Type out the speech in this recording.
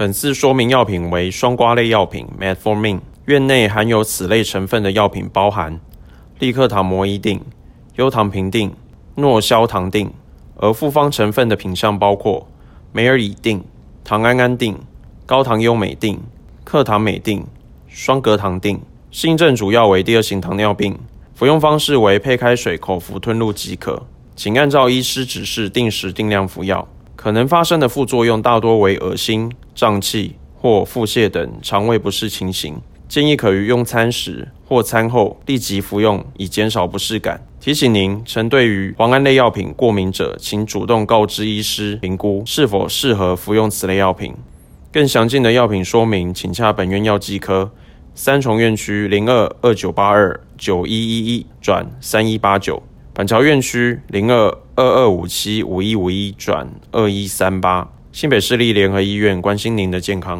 本次说明药品为双胍类药品 Metformin，院内含有此类成分的药品包含利克糖膜衣錠、优糖平定、诺硝糖定，而复方成分的品项包括梅尔乙定、糖胺胺定、高糖优美定、克糖美定、双格糖定。适应症主要为第二型糖尿病，服用方式为配开水口服吞入即可，请按照医师指示定时定量服药。可能发生的副作用大多为恶心、胀气或腹泻等肠胃不适情形，建议可于用餐时或餐后立即服用，以减少不适感。提醒您，曾对于磺胺类药品过敏者，请主动告知医师评估是否适合服用此类药品。更详尽的药品说明，请洽本院药剂科。三重院区零二二九八二九一一一转三一八九，板桥院区零二二二五七五一五一转二一三八，新北市立联合医院关心您的健康。